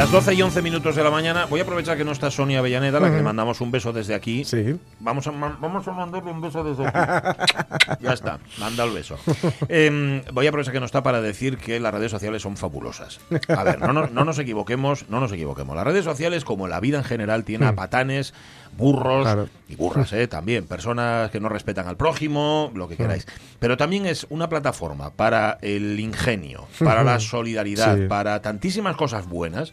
Las 12 y 11 minutos de la mañana. Voy a aprovechar que no está Sonia Avellaneda, a la que le mandamos un beso desde aquí. Sí. Vamos a, vamos a mandarle un beso desde aquí. ya está, manda el beso. Em, voy a aprovechar que no está para decir que las redes sociales son fabulosas. A ver, no, nos- no nos equivoquemos, no nos equivoquemos. Las redes sociales, como la vida en general, tiene a patanes, burros Claro. y burras, ¿eh? también. Personas que no respetan al prójimo, lo que queráis. Pero también es una plataforma para el ingenio, para la solidaridad, Sí. para tantísimas cosas buenas,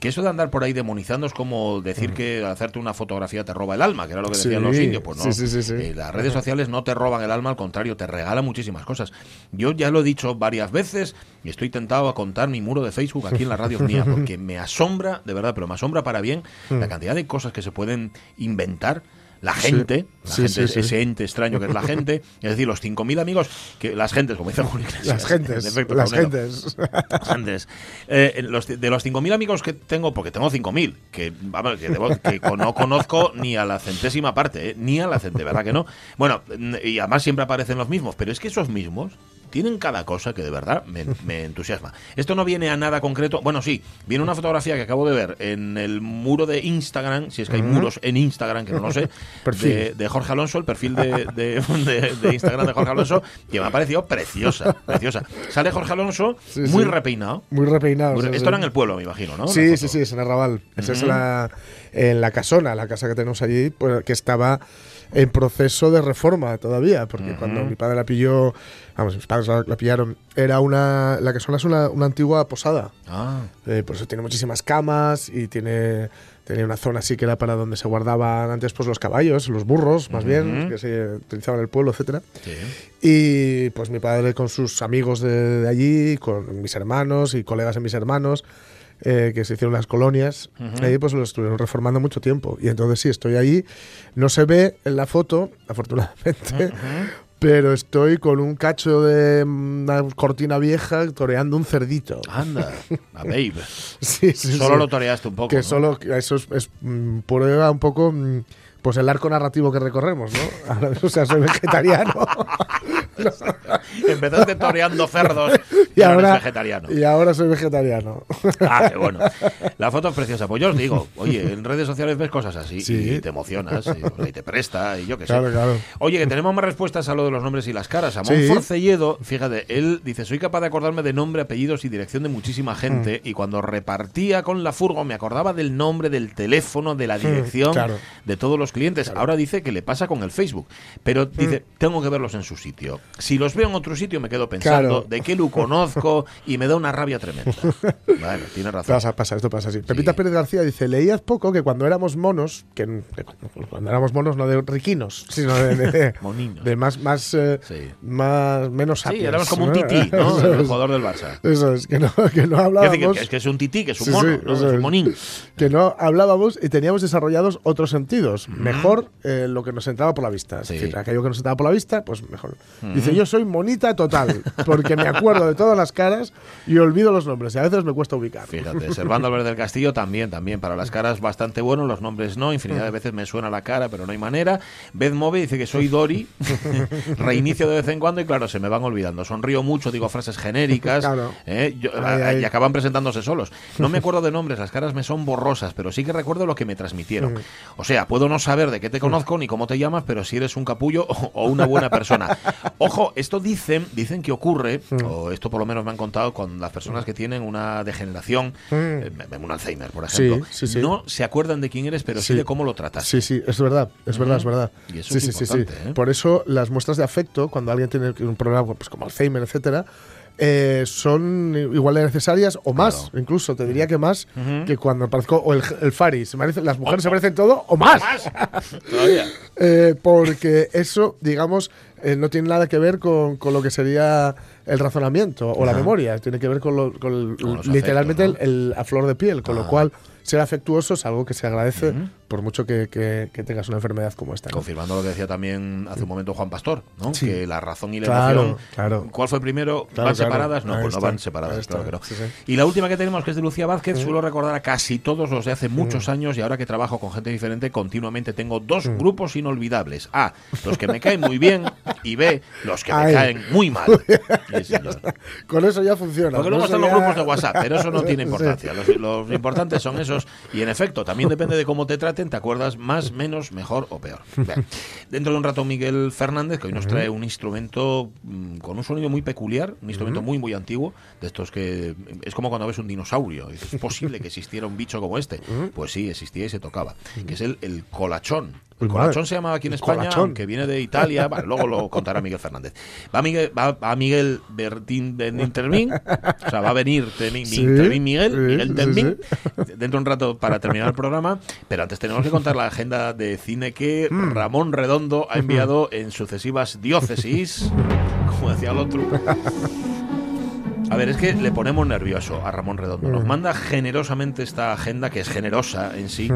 que eso de andar por ahí demonizando es como decir que hacerte una fotografía te roba el alma, que era lo que decían Sí. los indios. Pues no, Sí, sí, sí, sí. Eh, las redes sociales no te roban el alma, al contrario, te regalan muchísimas cosas. Yo ya lo he dicho varias veces y estoy tentado a contar mi muro de Facebook aquí en la radio mía, porque me asombra, de verdad, pero me asombra para bien la cantidad de cosas que se pueden inventar. La Sí. gente, la Sí, gente sí, ese ente extraño que es la gente, es decir, los 5.000 amigos, que las gentes, como dice Julio Iglesias. Las gentes, en efecto, las gentes. Eh, los- de los 5.000 amigos que tengo, porque tengo 5.000, que, vamos, que, debo- que no conozco ni a la centésima parte, eh, ni a la centésima, ¿verdad que no? Bueno, y además siempre aparecen los mismos, pero es que esos mismos tienen cada cosa que de verdad me, me entusiasma. Esto no viene a nada concreto. Bueno, sí, viene una fotografía que acabo de ver en el muro de Instagram, si es que hay muros en Instagram, que no lo sé, de, de Jorge Alonso, el perfil de, de- de- de Instagram de Jorge Alonso, que me ha parecido preciosa, preciosa. Sale Jorge Alonso Sí, muy sí. repeinado. Muy repeinado. Muy re- sí, Esto era en el pueblo, me imagino, ¿no? Sí, sí, sí, es en Arrabal. Esa es la, en la casona, la casa que tenemos allí, pues, que estaba en proceso de reforma todavía, porque cuando mi padre la pilló, vamos, mis padres la, la pillaron, era una, la casona es una, una antigua posada. Ah, Eh, por eso tiene muchísimas camas y tiene, tenía una zona así que era para donde se guardaban antes pues los caballos, los burros, más bien, que se utilizaban en el pueblo, etcétera. sí. Y pues mi padre con sus amigos de, de allí, con mis hermanos y colegas de mis hermanos, eh, que se hicieron las colonias, ahí pues lo estuvieron reformando mucho tiempo. Y entonces sí, estoy ahí. No se ve en la foto, afortunadamente, pero estoy con un cacho de una cortina vieja toreando un cerdito. Anda, a babe. Sí, sí, Solo sí. lo toreaste un poco. Que ¿no? solo, eso es, es, mm, prueba un poco mm, pues el arco narrativo que recorremos, ¿no? Ahora, o sea, soy vegetariano. Empezaste toreando cerdos y, y ahora eres vegetariano. y ahora soy vegetariano. Ah, qué bueno. La foto es preciosa. Pues yo os digo, oye, en redes sociales ves cosas así Sí. y te emocionas y, y te presta y yo qué sé. Claro, claro. Oye, que tenemos más respuestas a lo de los nombres y las caras. Amón Sí. Forcelledo, fíjate, él dice, soy capaz de acordarme de nombre, apellidos y dirección de muchísima Mm. gente y cuando repartía con la furgo me acordaba del nombre, del teléfono, de la dirección Mm, claro. de todos los clientes. Ahora dice que le pasa con el Facebook, pero Mm. dice, tengo que verlos en su sitio. Si los veo en otro sitio me quedo pensando Claro. de qué lo conozco y me da una rabia tremenda. Bueno, tiene razón. Pasa, pasa, esto pasa así. Pepita Pérez García dice, leías poco que cuando éramos monos, que que cuando- cuando éramos monos no de riquinos, sino de, de- Moninos. de más, más, eh, Sí. más menos Sí, sapiens, éramos como un tití, ¿no? El jugador del Barça. eso es, que no, que no hablábamos... que es que es un tití, que es un Sí, mono, sí, ¿no? es un monín. que no hablábamos y teníamos desarrollados otros sentidos. Mejor eh, lo que nos entraba por la vista. Sí. Es decir, aquello que nos entraba por la vista, pues mejor. Dice, yo soy monita total, porque me acuerdo de todas las caras y olvido los nombres. Y a veces me cuesta ubicar. Fíjate, Servando Álvarez del Castillo también, también. Para las caras bastante bueno, los nombres no. Infinidad de veces me suena la cara, pero no hay manera. Beth Move dice que soy Dori. Reinicio de vez en cuando y claro, se me van olvidando. Sonrío mucho, digo frases genéricas. Claro. ¿eh? Yo- Ay, a- ay. Y acaban presentándose solos. No me acuerdo de nombres, las caras me son borrosas, pero sí que recuerdo lo que me transmitieron. O sea, puedo no saber de qué te conozco ni cómo te llamas, pero si eres un capullo o, o una buena persona. Ojo, esto dicen, dicen que ocurre, Mm. o esto por lo menos me han contado, con las personas que tienen una degeneración, Mm. eh, un Alzheimer, por ejemplo, Sí, no se acuerdan de quién eres, pero sí, de cómo lo tratas. Sí, sí, es verdad, es verdad, es verdad. Y eso sí, es sí, sí, sí. importante, ¿eh? Por eso las muestras de afecto, cuando alguien tiene un problema pues, como Alzheimer, etcétera, eh, son igual de necesarias o más, Claro. incluso te diría que más que cuando aparezco o el, el Fari, se merece- las mujeres se merecen todo o más. Todavía. Eh, porque eso, digamos, eh, no tiene nada que ver con, con lo que sería el razonamiento o la memoria. Tiene que ver con, lo- con el- Con los literalmente afectos, el, el- a flor de piel. Con Ah. lo cual, ser afectuoso es algo que se agradece por mucho que, que- que tengas una enfermedad como esta. ¿no? Confirmando lo que decía también hace un momento Juan Pastor, ¿no? Sí. Que la razón y la Claro, emoción. claro. ¿Cuál fue primero? ¿Van claro. separadas? No, pues no van separadas, claro que no. Sí, sí. Y la última que tenemos, que es de Lucía Vázquez, suelo recordar a casi todos los de hace muchos años y ahora que trabajo con gente diferente, continuamente tengo dos grupos inolvidables. A, los que me caen muy bien y B, los que me caen muy mal. Con eso ya funciona. Porque luego están los ya- grupos de WhatsApp, pero eso no tiene importancia. Los, los importantes son esos. Y en efecto, también depende de cómo te te acuerdas más, menos, mejor o peor. Bien. Dentro de un rato, Miguel Fernández, que hoy nos trae un instrumento mm, con un sonido muy peculiar, un instrumento muy, muy antiguo, de estos que es como cuando ves un dinosaurio. ¿Es posible que existiera un bicho como este? Pues sí, existía y se tocaba. Que es el, el colachón. El Uy, colachón se llamaba aquí en El España, que viene de Italia. Luego lo contará Miguel Fernández. Va Miguel, va, va Miguel Bertín Ben Intermin, o sea, va a venir Termin- Sí, Miguel, Miguel Termin, dentro de un rato para terminar el programa. Pero antes tenemos que contar la agenda de cine que Mm. Ramón Redondo ha enviado en sucesivas diócesis, como decía el otro. A ver, es que le ponemos nervioso a Ramón Redondo. Nos manda generosamente esta agenda, que es generosa en sí.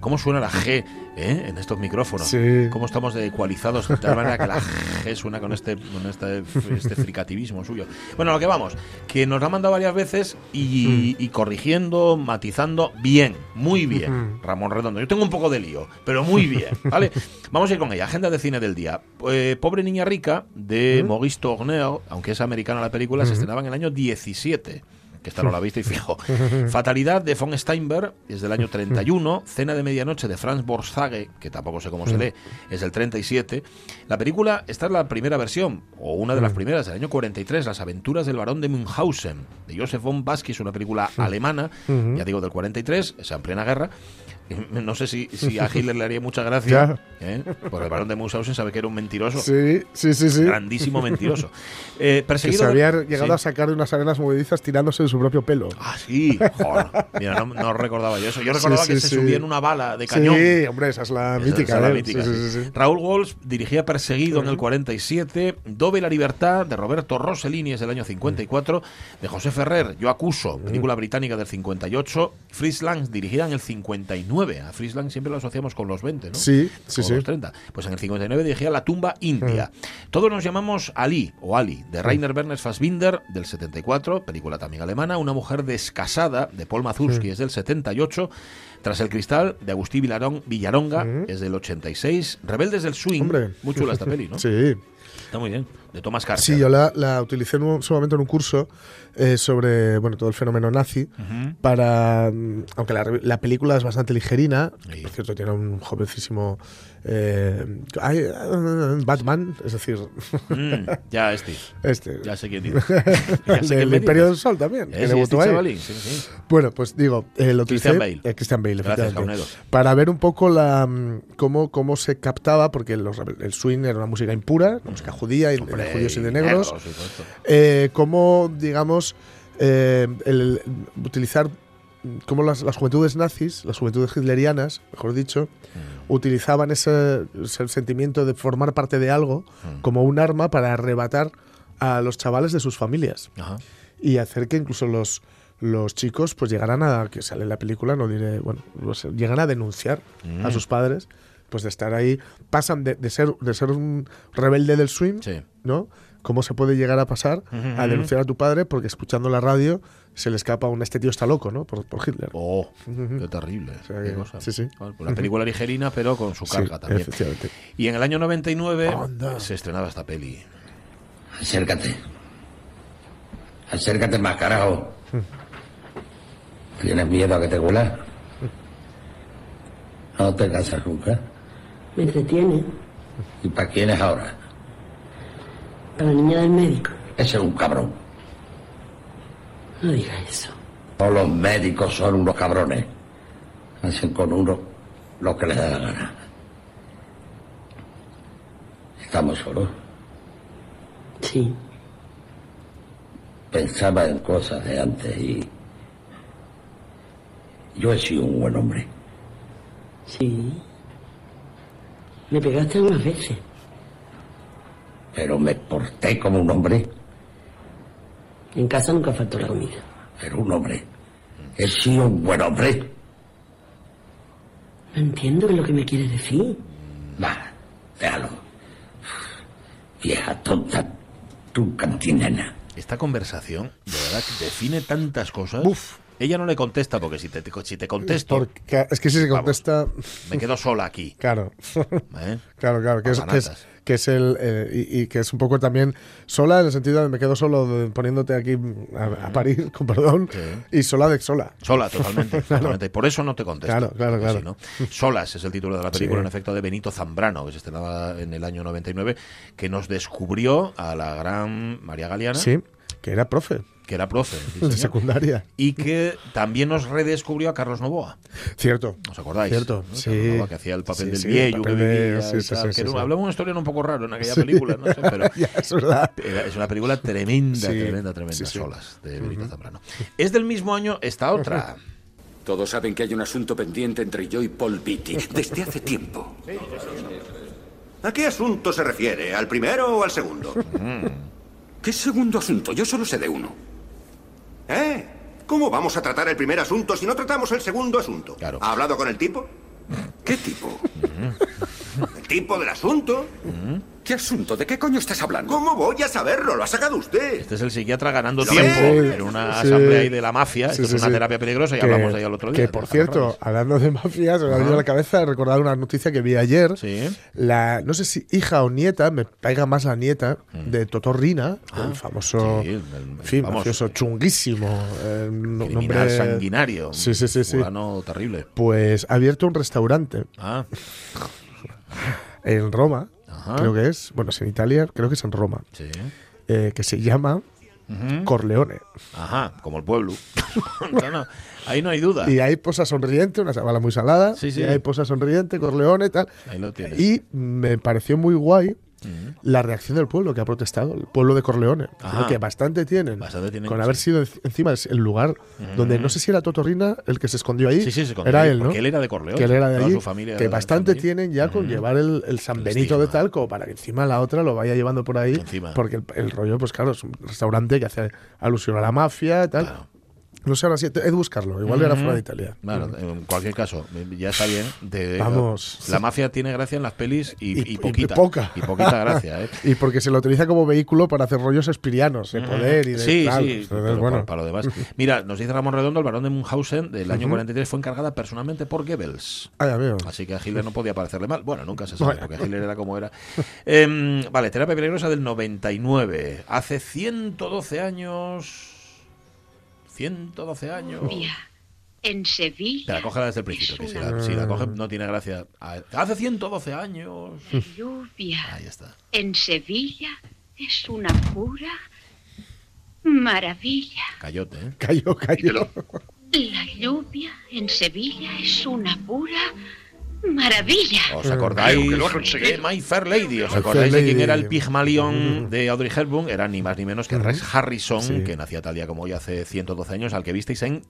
¿Cómo suena la G eh, en estos micrófonos? Sí. ¿Cómo estamos de ecualizados de tal manera que la G suena con este, con este, este fricativismo suyo? Bueno, a lo que vamos, que nos la ha mandado varias veces y, y corrigiendo, matizando bien, muy bien, Ramón Redondo. Yo tengo un poco de lío, pero muy bien, ¿vale? Vamos a ir con ella. Agenda de cine del día. Eh, Pobre Niña Rica, de Maurice Tourneur, aunque es americana la película, se estrenaba en el año 17 que esta no la viste y fijo. Fatalidad de von Steinberg es del año 31. Cena de medianoche de Franz Borzage, que tampoco sé cómo se lee, es del 37. La película, esta es la primera versión, o una de las primeras, del año 43, Las aventuras del barón de Münchhausen, de Josef von Baskis, una película alemana, ya digo, del 43, es en plena guerra. No sé si, si a Hitler le haría mucha gracia, ¿eh? porque el barón de Münchhausen sabe que era un mentiroso, Sí, sí, sí, sí. grandísimo mentiroso. Eh, Que perseguido se había llegado Sí. a sacar de unas arenas movedizas tirándose de su propio pelo. Ah, sí. Joder. Mira, no, no recordaba yo eso. Yo recordaba Sí, que se subía en una bala de cañón. Sí, hombre, esa es la mítica. es la. Raúl Walsh dirigía Perseguido en el 47, Dove la libertad de Roberto Rossellini es del año 54, de José Ferrer, Yo acuso, película británica del 58, Fritz Lang dirigida en el 59. A Fritz Lang siempre lo asociamos con los 20, ¿no? Sí, sí, O sí. los 30. Pues en el 59 dirigía La tumba india. Todos nos llamamos Ali o Ali, de Rainer Werner Fassbinder, del 74, película también alemana. Una mujer descasada, de Paul Mazursky, es del 78. Tras el cristal, de Agustín Villarón, Villaronga, es del 86. Rebeldes del Swing, Hombre. muy chula esta peli, ¿no? Sí. Está muy bien. De Thomas Carter. Sí, yo la, la utilicé en un, su momento en un curso eh, sobre bueno todo el fenómeno nazi para mm, aunque la, la película es bastante ligerina Sí. por cierto tiene un jovencísimo eh, ay, eh, Batman es decir Mm, ya este. este Ya sé quién dice. El Imperio del Sol también que este ahí. chavalín, sí, sí. Bueno, pues digo, eh, lo utilicé. Christian Bale. Christian Bale, Gracias, efectivamente. Jaunedo. Para ver un poco la mm, cómo, cómo se captaba, porque los- el swing era una música impura, una música judía, Hombre, de judíos y de negros. Eh, cómo, digamos, eh, el, utilizar. mm, Cómo las, las juventudes nazis, las juventudes hitlerianas, mejor dicho, Mm. utilizaban ese, ese sentimiento de formar parte de algo Mm. como un arma para arrebatar a los chavales de sus familias Ajá. y hacer que incluso los, los chicos pues llegaran a, que sale en la película, no diré, bueno, pues, llegan a denunciar Mm. a sus padres, pues de estar ahí, pasan de, de ser, de ser un rebelde del swing, Sí. ¿no? ¿Cómo se puede llegar a pasar a denunciar a tu padre porque escuchando la radio se le escapa un este tío está loco, ¿no? Por, por Hitler. Oh, qué terrible. O sea qué que- cosa. sí, sí. Bueno, pues la película ligerina, pero con su carga Sí, también. efectivamente. Y en el año 99 Anda. se estrenaba esta peli. Acércate. Acércate más, carajo. ¿Tienes miedo a que te huela? No te casas nunca. Me entretiene. ¿Y para quién es ahora? Para la niña del médico. Ese es un cabrón. No diga eso. Todos los médicos son unos cabrones. Hacen con uno lo que les da la gana. Estamos solos. Sí. Pensaba en cosas de antes y... Yo he sido un buen hombre. Sí. Me pegaste unas veces. Pero me porté como un hombre. En casa nunca faltó la comida. Pero un hombre. He sido un buen hombre. No entiendo qué es lo que me quieres decir. Va, déjalo. Vieja tonta, tu cantinena. Esta conversación, de verdad, que define tantas cosas. Uf. Ella no le contesta porque si te, si te contesto, Porque, es que si se Vamos. contesta, me quedo sola aquí. claro. ¿eh? Claro, claro, que es, que es, Papanatas. que es el eh, y, y que es un poco también sola en el sentido de me quedo solo de- poniéndote aquí a, a parir, con perdón, Sí. y sola de sola. Sola, totalmente, totalmente. Y por eso no te contesto. Claro, claro, claro. no- Solas es el título de la película, Sí. en efecto, de Benito Zambrano, que se estrenaba en el año 99, que nos descubrió a la gran María Galeana, Sí, que era profe que era profe. sí, de secundaria. Y que también nos redescubrió a Carlos Novoa. Cierto. ¿Os acordáis? Cierto, ¿no? sí. Carlos Novoa, que hacía el papel Sí, del sí, viejo que vivía. sí, que. Hablaba una historia un poco raro en aquella película, no sé, pero ya, es verdad. es una película tremenda, Sí, tremenda, tremenda, sí, sí. solas, de Benito Zambrano. Es del mismo año esta otra. Todos saben que hay un asunto pendiente entre yo y Paul Beatty desde hace tiempo. ¿A qué asunto se refiere? ¿Al primero o al segundo? ¿Qué segundo asunto? Yo solo sé de uno. ¿Eh? ¿Cómo vamos a tratar el primer asunto si no tratamos el segundo asunto? Claro. ¿Ha hablado con el tipo? ¿Qué tipo? ¿El tipo del asunto? ¿Qué asunto? ¿De qué coño estás hablando? ¿Cómo voy a saberlo? Lo ha sacado usted. Este es el psiquiatra ganando ¿Lo tiempo en una Sí. asamblea ahí de la mafia. Sí, Esto sí, es una sí. terapia peligrosa y Que- hablamos de ella el otro día. Que, por cierto, hablando de mafias, me ha venido a la cabeza recordar una noticia que vi ayer. Sí. La, no sé si hija o nieta, me pega más la nieta, de Totorrina, el famoso, Mm. Ah, sí, el- el en fin, famoso. mafioso chunguísimo. eh, nombre- sanguinario. Sí, sí, sí, sí. terrible. Pues ha abierto un restaurante Ah, en Roma, Ajá. creo que es, bueno, es en Italia, creo que es en Roma, sí. eh, que se llama Corleone. Ajá, como el pueblo. no, no, ahí no hay duda. Y hay posa sonriente, una chavala muy salada. Sí, sí. Y hay posa sonriente, Corleone, tal. Ahí lo tienes. Y me pareció muy guay la reacción del pueblo que ha protestado, el pueblo de Corleone. Ajá. Que bastante tienen. Bastante tienen, con haber sí. sido enci- encima el lugar donde no sé si era Totorrina el que se escondió ahí. Sí, sí, se escondió Era ahí, él, ¿no? él era de Corleone, Que él era de allí. su familia que bastante tienen ya con llevar el, el San El Benito de. Talco para que encima la otra lo vaya llevando por ahí. Encima. Porque el, el rollo, pues claro, es un restaurante que hace alusión a la mafia, tal. Claro. No sé ahora si. He de buscarlo, igual era fuera de Italia. Bueno, en cualquier caso, ya está bien. De- Vamos. La mafia tiene gracia en las pelis y, Y- y y poquita. poca. Y poquita gracia, ¿eh? Y porque se lo utiliza como vehículo para hacer rollos espirianos de poder y de sí, tal. sí, Entonces, pero bueno. para, para lo demás. Mira, nos dice Ramón Redondo, el barón de Munchausen del año 43 fue encargada personalmente por Goebbels. Ay, amigo. Así que a Hitler no podía parecerle mal. Bueno, nunca se sabe, Bueno. porque Hitler era como era. Em, vale, terapia peligrosa del 99. Hace 112 años. 112 años. Lluvia. En Sevilla. Espera, cógela desde el principio, que si la, si la coge no tiene gracia. Hace 112 años. Lluvia. Ahí está. En Sevilla es una pura maravilla. Cayote, ¿eh? Cayó, cayó. La lluvia en Sevilla es una pura maravilla. ¿Os acordáis Creo que lo ha conseguido. de My Fair Lady? ¿Os acordáis de quién era el Pigmalión de Audrey Hepburn? Era ni más ni menos que Rex Harrison, Sí. que nacía tal día como hoy hace 112 años, al que visteis en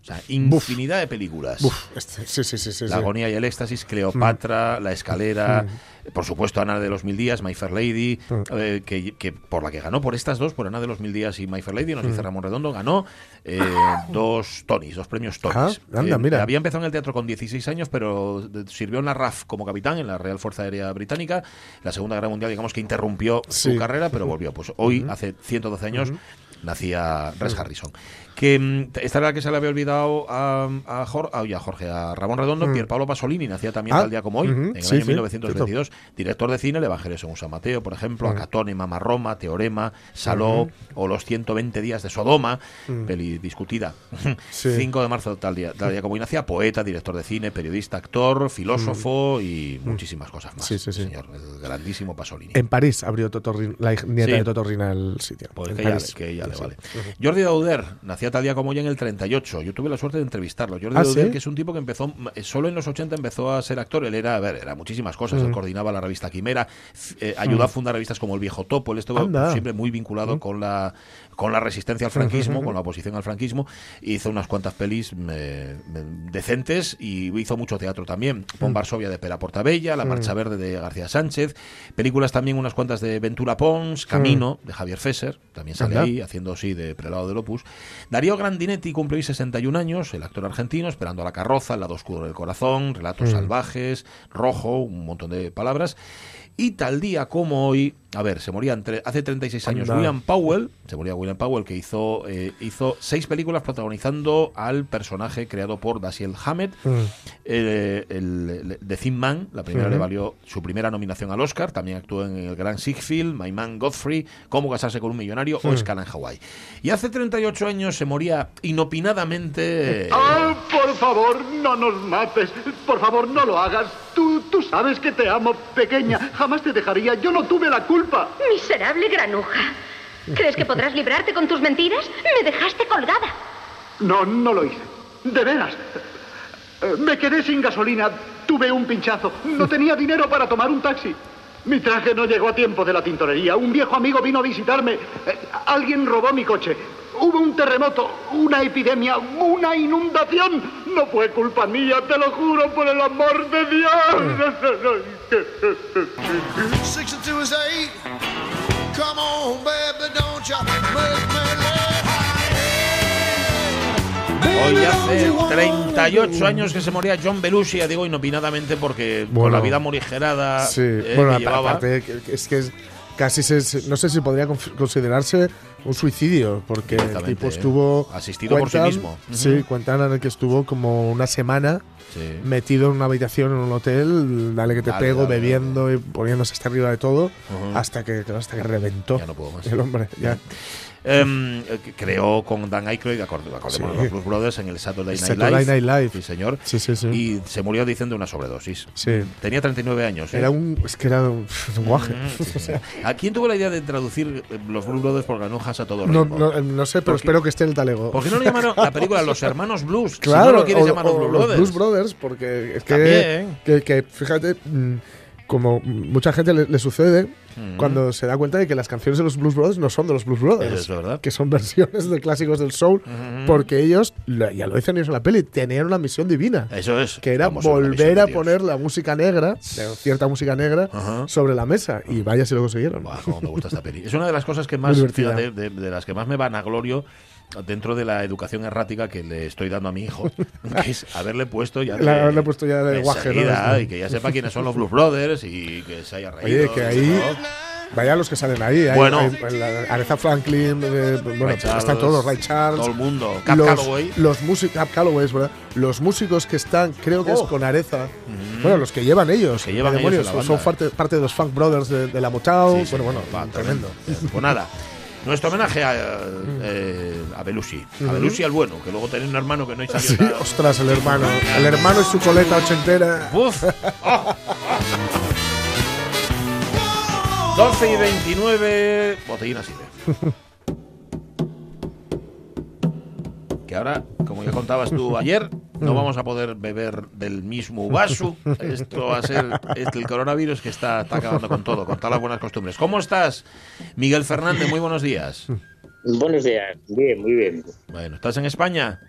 o sea, infinidad de películas. Uf, sí, sí, sí, sí. La. Mm. agonía y el éxtasis, Cleopatra, La escalera, por supuesto Ana de los Mil Días, My Fair Lady, Mm. eh, que, que por la que ganó, por estas dos, por Ana de los Mil Días y My Fair Lady, nos Mm. dice Ramón Redondo, ganó eh, dos Tonys, dos premios Tonys. Ah, anda, Eh, mira. Había empezado en el teatro con 16 años, pero sirvió en la RAF como capitán, en la Real Fuerza Aérea Británica. La Segunda Guerra Mundial, digamos que interrumpió su carrera, pero volvió. Pues hoy, hace 112 años, nacía Rex Harrison. Que mm, esta era la que se le había olvidado a, a, Jor- a- oye, a Jorge, a Ramón Redondo, Pier Paolo Pasolini, nacía también Ah, tal día como hoy, en el sí, año sí, 1922. Director de cine, El Evangelio según San Mateo, por ejemplo, Acatone, Mama Roma, Teorema, Saló o Los 120 días de Sodoma, peli discutida. Sí. 5 de marzo, tal día, tal día como hoy nacía, poeta, director de cine, periodista, actor, filósofo y muchísimas cosas más. Sí, sí, sí. Señor, el grandísimo Pasolini. En París abrió Totorrin- la nieta de Totorrina el sitio. Pues en que ya, que ya Vale, vale. Jordi Dauder nacía tal día como ya en el 38. Yo tuve la suerte de entrevistarlo. Jordi ¿Ah, Dauder, sí? que es un tipo que empezó, eh, solo en los 80 empezó a ser actor. Él era, a ver, era muchísimas cosas. Él Mm. coordinaba la revista Quimera, eh, ayudó a fundar revistas como El Viejo Topo. Él estuvo Anda. siempre muy vinculado con la con la resistencia al franquismo, con la oposición al franquismo. Hizo unas cuantas pelis eh, decentes y hizo mucho teatro también. Pon Varsovia de Pera Portabella, La Marcha Verde de García Sánchez, películas también unas cuantas de Ventura Pons, Camino de Javier Fesser, también sale ahí haciendo así de prelado del opus. Darío Grandinetti cumple hoy 61 años, el actor argentino, esperando a la carroza, El lado oscuro del corazón, Relatos salvajes, Rojo, un montón de palabras. Y tal día como hoy, a ver, se moría entre, hace 36 años Anda. William Powell, se moría William Powell, que hizo, eh, hizo seis películas protagonizando al personaje creado por Dashiell Hammett. Mm. Eh, el, el- The Thin Man, la primera le valió su primera nominación al Oscar. También actuó en el Gran Siegfried, My Man Godfrey, Cómo casarse con un millonario o Escala en Hawái. Y hace 38 años se moría inopinadamente. eh, ¡Ah, por favor, no nos mates! Por favor, no lo hagas. Tú, tú sabes que te amo, pequeña. Jamás te dejaría. Yo no tuve la culpa. Miserable granuja. ¿Crees que podrás librarte con tus mentiras? Me dejaste colgada. No, no lo hice. De veras. Eh, Me quedé sin gasolina. Tuve un pinchazo. No tenía dinero para tomar un taxi. Mi traje no llegó a tiempo de la tintorería. Un viejo amigo vino a visitarme. Eh, Alguien robó mi coche. Hubo un terremoto, una epidemia, una inundación. No fue culpa mía, te lo juro por el amor de Dios. 62 is 8. Come on, baby, don't you make me Hoy hace 38 años que se moría John Belushi, ya digo inopinadamente porque con Bueno. la vida morigerada Sí, eh, bueno, que llevaba. aparte es que es casi se, no sé si podría considerarse un suicidio porque el tipo ¿eh? estuvo Asistido por sí cuentan- mismo. Sí, cuentan en el que estuvo como una semana Sí. metido en una habitación en un hotel, dale que te Dale, pego, dale, bebiendo y poniéndose hasta arriba de todo hasta que hasta que reventó. Ya no puedo más. El hombre, ya. Eh, creó con Dan Aykroyd, acordémonos, Sí. los Blues Brothers en el Saturday Night Saturday Live. Night Live. Sí, señor. Sí, sí, sí. Y se murió diciendo una sobredosis. Sí. Tenía 39 años. ¿eh? Era un es que era un, un guaje. Mm, O sea, sí. ¿A quién tuvo la idea de traducir eh, los Blues Brothers por granujas a todo no, no, no sé, pero ¿Por qué- espero que esté en el talego. ¿Por qué no le llamaron la película Los Hermanos Blues? si Claro, no lo quieres o- llamar los o Blues los Brothers. Blues Brothers, porque es que, También. que, que, fíjate, mm, como mucha gente le, le sucede Mm. cuando se da cuenta de que las canciones de los Blues Brothers no son de los Blues Brothers, es verdad. que son versiones de clásicos del soul, porque ellos, lo- ya lo dicen ellos en la peli, tenían una misión divina. Eso es. Que era Vamos, volver a poner la música negra, cierta música negra, sobre la mesa. Y vaya si lo consiguieron. Me gusta esta peli. Es una de las cosas que más, fíjate, de las que más me van a glorio dentro de la educación errática que le estoy dando a mi hijo, que es haberle puesto ya de, Le- haberle puesto ya de guaje, ¿no? y que ya sepa quiénes son los Blues Brothers y que se haya reído. Oye, que ahí. Vaya los que salen ahí. hay- Bueno. hay- la- Aretha Franklin, eh, bueno, Ray Charles, están todos, Ray Charles. todo el mundo. Cap los, Calloway. Los músicos, verdad. Los músicos que están, creo que es Oh. con Areza. Bueno, los que llevan ellos. que llevan ¿qué ellos demonios? la son parte, parte de los Funk Brothers de, de la Motown. Sí, sí, bueno, bueno, va, tremendo. Pues nada. Nuestro homenaje a, eh, a Belushi. A. Belushi al bueno, que luego tenía un hermano que no salió Sí, tan- ostras, el hermano. El hermano y su coleta ochentera. Uf. Ah. 12 y 29. Botellín así de. Que ahora, como ya contabas tú ayer, no vamos a poder beber del mismo vaso. Esto va a ser este, el coronavirus que está, está acabando con todo, con todas las buenas costumbres. ¿Cómo estás, Miguel Fernández? Muy buenos días. Buenos días, bien, muy bien. Bueno, ¿estás en España?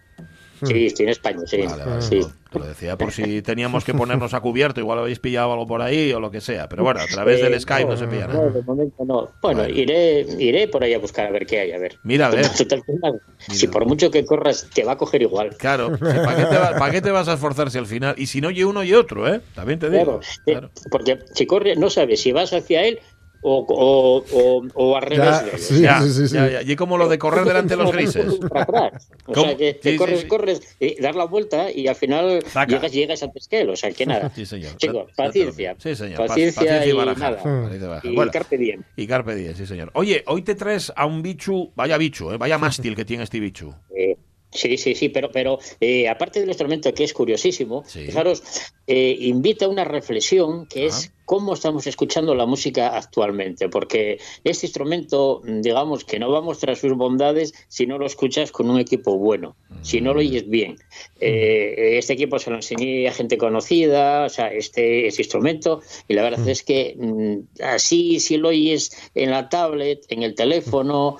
Sí, estoy en España, sí. Vale, vale, sí. Te lo decía por si teníamos que ponernos a cubierto, igual habéis pillado algo por ahí o lo que sea. Pero bueno, a través del Skype no se pilla nada. No, de momento no. Bueno, Iré, iré por ahí a buscar a ver qué hay, a ver. Mira, a ver. Total, total, Si por mucho que corras, te va a coger igual. Claro, ¿para, qué te va- para qué te vas a esforzar si al final? Y si no, y uno y otro, ¿eh? También te digo. Claro, eh, porque si corres, no sabes si vas hacia él o, o, o, o al revés él. sí, ya, ya, ya. Y como lo de correr delante de los grises. Para atrás. O ¿Cómo? sea, que, que Sí, sí, corres, sí. corres, y dar la vuelta y al final llegas, llegas antes que él. O sea, que nada. Sí, señor. Chicos, Ya- ya paciencia. Sí, señor. Pa- Paciencia, paciencia y y, barajar. nada. Y Bueno. carpe diem. Y Carpe Diem, sí, señor. Oye, hoy te traes a un bichu, vaya bichu, ¿eh? vaya mástil que tiene este bichu. Eh, Sí, sí, sí, pero, pero eh, aparte del instrumento que es curiosísimo, fijaros, eh, invita a una reflexión que es cómo estamos escuchando la música actualmente, porque este instrumento, digamos que no va a mostrar sus bondades si no lo escuchas con un equipo bueno, si no lo oyes bien. Eh, este equipo se lo enseñé a gente conocida, o sea, este, este instrumento, y la verdad es que mm, así si lo oyes en la tablet, en el teléfono,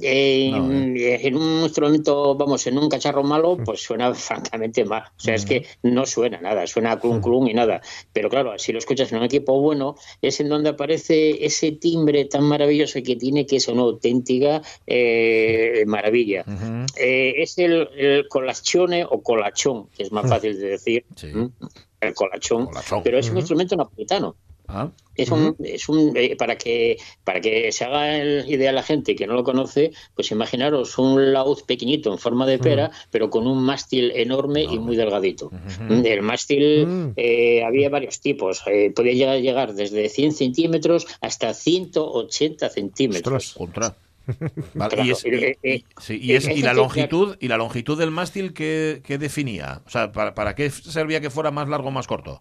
en, en, un instrumento, vamos, en un cacharro malo, pues suena francamente mal. O sea, es que no suena nada, suena clun clun y nada. Pero claro, si lo escuchas en un equipo bueno, es en donde aparece ese timbre tan maravilloso que tiene, que es una auténtica eh, maravilla. Eh, es el, el colachone o colachón, que es más fácil de decir. El colachón, pero es un instrumento napolitano. Ah. Es un, es un eh, para que para que se haga el idea a la gente que no lo conoce, pues imaginaros un laúd pequeñito en forma de pera, pero con un mástil enorme y muy delgadito. El mástil eh, había varios tipos, eh, podía llegar, llegar desde 100 centímetros hasta 180 centímetros. Contra. Vale, y, es, y, sí, y, es, y, la longitud y la longitud del mástil que, definía, o sea, ¿para, ¿para qué servía que fuera más largo o más corto?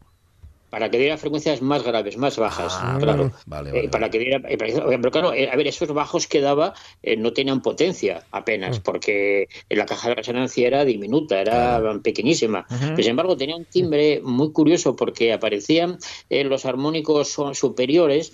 Para que diera frecuencias más graves, más bajas, Ah, claro. Vale, Eh, vale, para que diera, eh, para- pero claro, eh, a ver, esos bajos que daba eh, no tenían potencia Mm. apenas, porque la caja de resonancia era diminuta, era pequeñísima. Pero, sin embargo, tenía un timbre muy curioso porque aparecían eh, los armónicos superiores,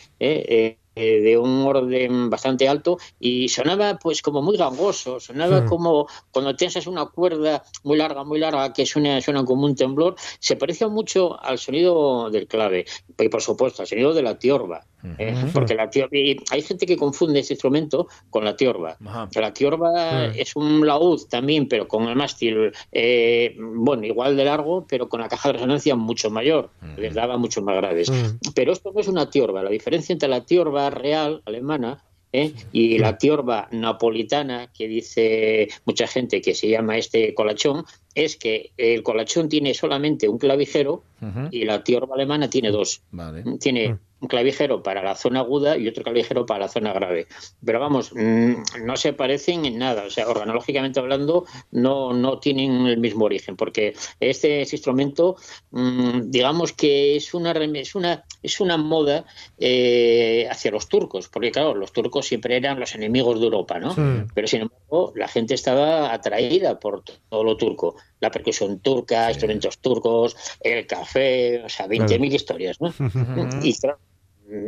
eh, de un orden bastante alto y sonaba pues como muy gangoso, sonaba Hmm. como cuando tensas una cuerda muy larga, muy larga que suena, suena como un temblor, se parecía mucho al sonido del clave y por supuesto al sonido de la tiorba. ¿Eh? Porque la tior- y hay gente que confunde este instrumento con la tiorba. La tiorba Mm. es un laúd también, pero con el mástil, eh, bueno, igual de largo, pero con la caja de resonancia mucho mayor, les daba mucho más graves. Pero esto no es una tiorba. La diferencia entre la tiorba real alemana ¿eh? y la tiorba napolitana, que dice mucha gente que se llama este colachón, es que el colachón tiene solamente un clavijero y la tiorba alemana tiene dos. Vale. Tiene un clavijero para la zona aguda y otro clavijero para la zona grave. Pero vamos, mm, no se parecen en nada. O sea, organológicamente hablando, no, no tienen el mismo origen, porque este, instrumento, mm, digamos que es una, es una, es una moda eh, hacia los turcos, porque claro, los turcos siempre eran los enemigos de Europa, ¿no? Sí. Pero sin embargo, la gente estaba atraída por todo lo turco. La percusión turca, instrumentos turcos, el café, o sea, 20.000 historias, ¿no? Y claro,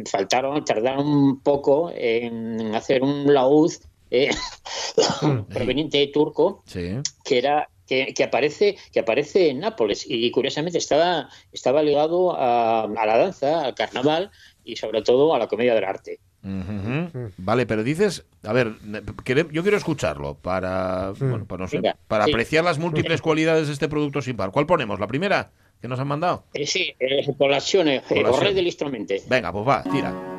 faltaron, tardaron un poco en hacer un laúd eh, proveniente de turco Sí. que era que, que aparece que aparece en Nápoles y curiosamente estaba estaba ligado a, a la danza, al carnaval y sobre todo a la comedia del arte. Vale, pero dices, a ver, yo quiero escucharlo para, bueno, para, no sé, para apreciar las múltiples cualidades de este producto sin par. ¿Cuál ponemos? ¿La primera que nos han mandado? Eh, sí, eh, colazione, eh, Colazione. del instrumento. Venga, pues va, tira.